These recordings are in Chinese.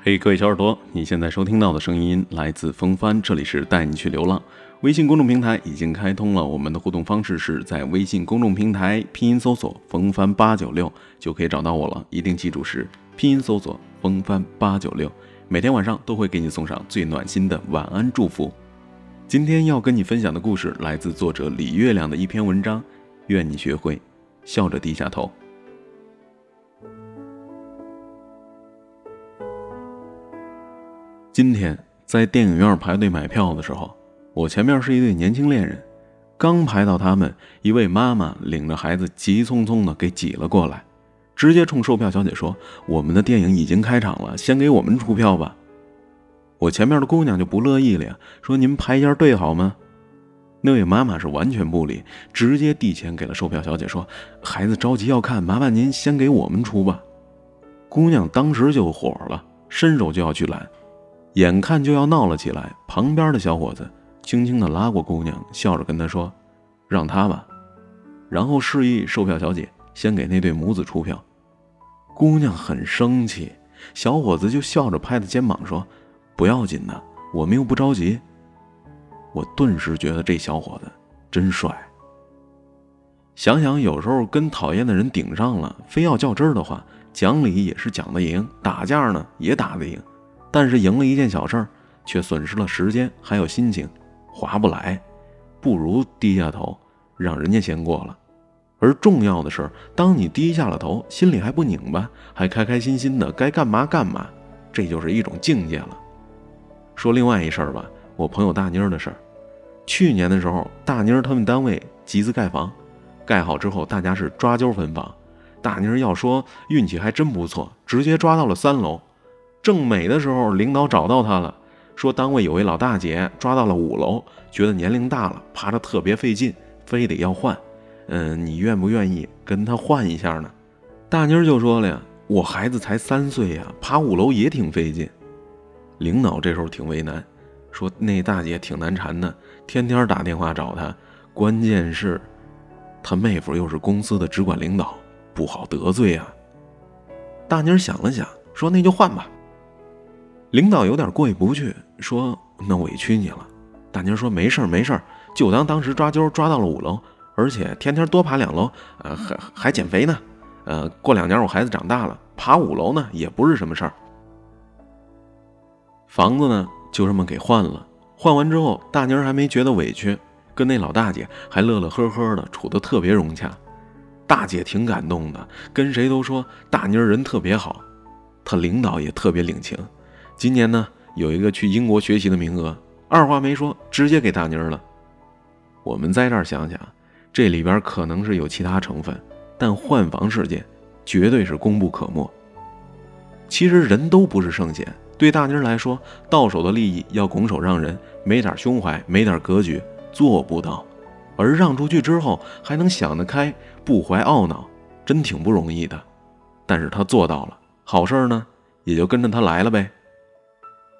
嘿，各位小耳朵，你现在收听到的声音来自风帆，这里是带你去流浪。微信公众平台已经开通了，我们的互动方式是在微信公众平台拼音搜索“风帆八九六”就可以找到我了。一定记住是拼音搜索“风帆八九六”，每天晚上都会给你送上最暖心的晚安祝福。今天要跟你分享的故事来自作者李月亮的一篇文章，愿你学会笑着低下头。今天在电影院排队买票的时候，我前面是一对年轻恋人，刚排到他们，一位妈妈领着孩子急匆匆的给挤了过来，直接冲售票小姐说：“我们的电影已经开场了，先给我们出票吧。”我前面的姑娘就不乐意了呀，说：“您排一下队好吗？”那位妈妈是完全不理，直接递钱给了售票小姐，说：“孩子着急要看，麻烦您先给我们出吧。”姑娘当时就火了，伸手就要去拦。眼看就要闹了起来，旁边的小伙子轻轻地拉过姑娘，笑着跟她说：“让他吧。”然后示意售票小姐先给那对母子出票。姑娘很生气，小伙子就笑着拍她肩膀说：“不要紧的，我们又不着急。”我顿时觉得这小伙子真帅。想想有时候跟讨厌的人顶上了，非要较真儿的话，讲理也是讲得赢，打架呢也打得赢。但是赢了一件小事儿，却损失了时间还有心情，划不来，不如低下头，让人家先过了。而重要的是，当你低下了头，心里还不拧巴，还开开心心的，该干嘛干嘛，这就是一种境界了。说另外一事儿吧，我朋友大妮儿的事儿。去年的时候，大妮儿他们单位集资盖房，盖好之后，大家是抓阄分房。大妮儿要说运气还真不错，直接抓到了三楼。正美的时候，领导找到他了，说单位有位老大姐抓到了五楼，觉得年龄大了，爬着特别费劲，非得要换。嗯，你愿不愿意跟他换一下呢？大妮儿就说了呀，我孩子才三岁呀，爬五楼也挺费劲。领导这时候挺为难，说那大姐挺难缠的，天天打电话找他，关键是，他妹夫又是公司的直管领导，不好得罪啊。大妮儿想了想，说那就换吧。领导有点过意不去，说：“那委屈你了。”大妮说：“没事儿，没事儿，就当当时抓阄抓到了五楼，而且天天多爬两楼，呃，还还减肥呢。呃，过两年我孩子长大了，爬五楼呢也不是什么事儿。”房子呢就这么给换了。换完之后，大妮还没觉得委屈，跟那老大姐还乐乐呵呵的，处得特别融洽。大姐挺感动的，跟谁都说大妮人特别好，她领导也特别领情。今年呢，有一个去英国学习的名额，二话没说，直接给大妮儿了。我们在这儿想想，这里边可能是有其他成分，但换房事件绝对是功不可没。其实人都不是圣贤，对大妮儿来说，到手的利益要拱手让人，没点胸怀，没点格局，做不到。而让出去之后，还能想得开，不怀懊恼，真挺不容易的。但是他做到了，好事呢，也就跟着他来了呗。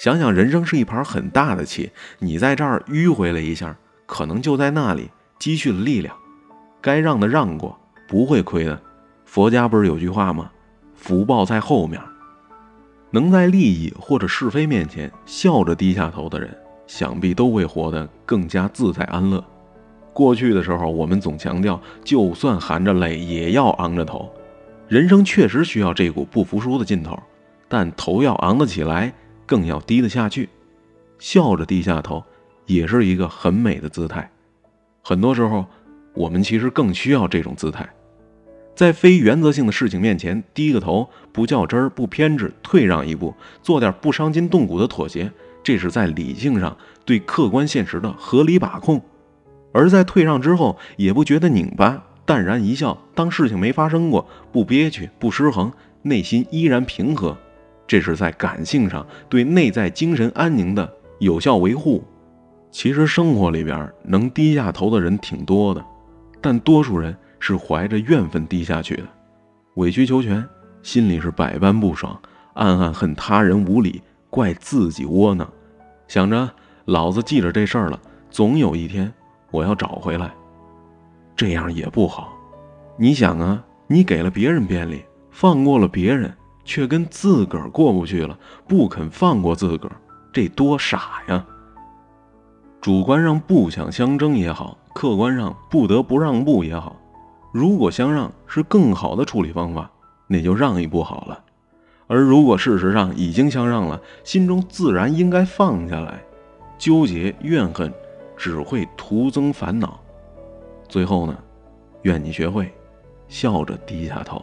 想想人生是一盘很大的棋，你在这儿迂回了一下，可能就在那里积蓄了力量。该让的让过，不会亏的。佛家不是有句话吗？福报在后面。能在利益或者是非面前笑着低下头的人，想必都会活得更加自在安乐。过去的时候，我们总强调，就算含着泪也要昂着头。人生确实需要这股不服输的劲头，但头要昂得起来。更要低得下去，笑着低下头，也是一个很美的姿态。很多时候，我们其实更需要这种姿态，在非原则性的事情面前低个头，不较真儿，不偏执，退让一步，做点不伤筋动骨的妥协，这是在理性上对客观现实的合理把控。而在退让之后，也不觉得拧巴，淡然一笑，当事情没发生过，不憋屈，不失衡，内心依然平和。这是在感性上对内在精神安宁的有效维护。其实生活里边能低下头的人挺多的，但多数人是怀着怨愤低下去的，委曲求全，心里是百般不爽，暗暗恨他人无理，怪自己窝囊，想着老子记着这事儿了，总有一天我要找回来。这样也不好。你想啊，你给了别人便利，放过了别人。却跟自个儿过不去了，不肯放过自个儿，这多傻呀！主观上不想相争也好，客观上不得不让步也好，如果相让是更好的处理方法，那就让一步好了；而如果事实上已经相让了，心中自然应该放下来，纠结怨恨只会徒增烦恼。最后呢，愿你学会笑着低下头。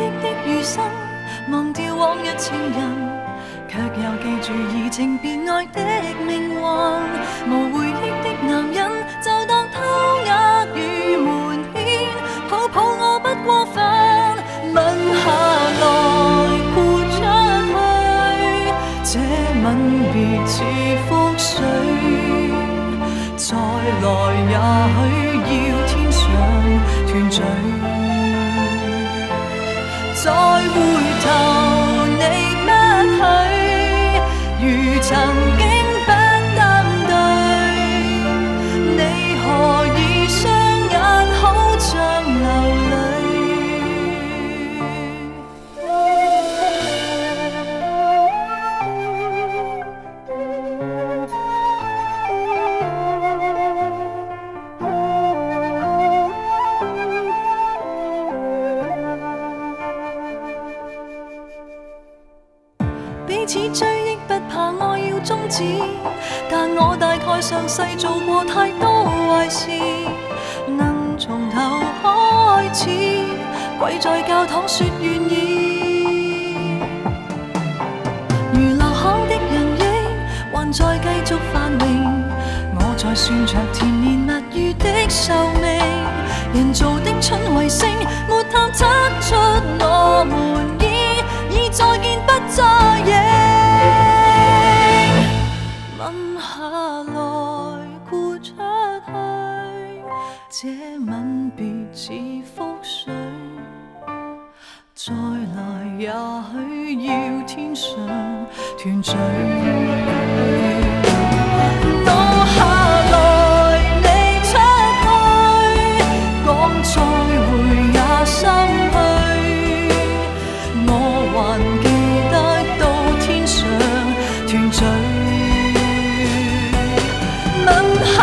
忆的余生，忘掉往日情人，却又记住移情别爱的命运。无回忆的男人，就当偷呃与瞒骗，抱抱我不过分，吻下来豁出去，这吻别似覆水，再来也许此追忆不怕爱要终止，但我大概上世做过太多坏事，能从头开始，跪在教堂说愿意。如留下的人影还在继续繁荣，我在算着甜言蜜语的寿命，人造的春卫星没探测出我们这吻别似覆水再来也许要天上团聚我下来你出去讲再会也心虚我还记得到天上团聚吻下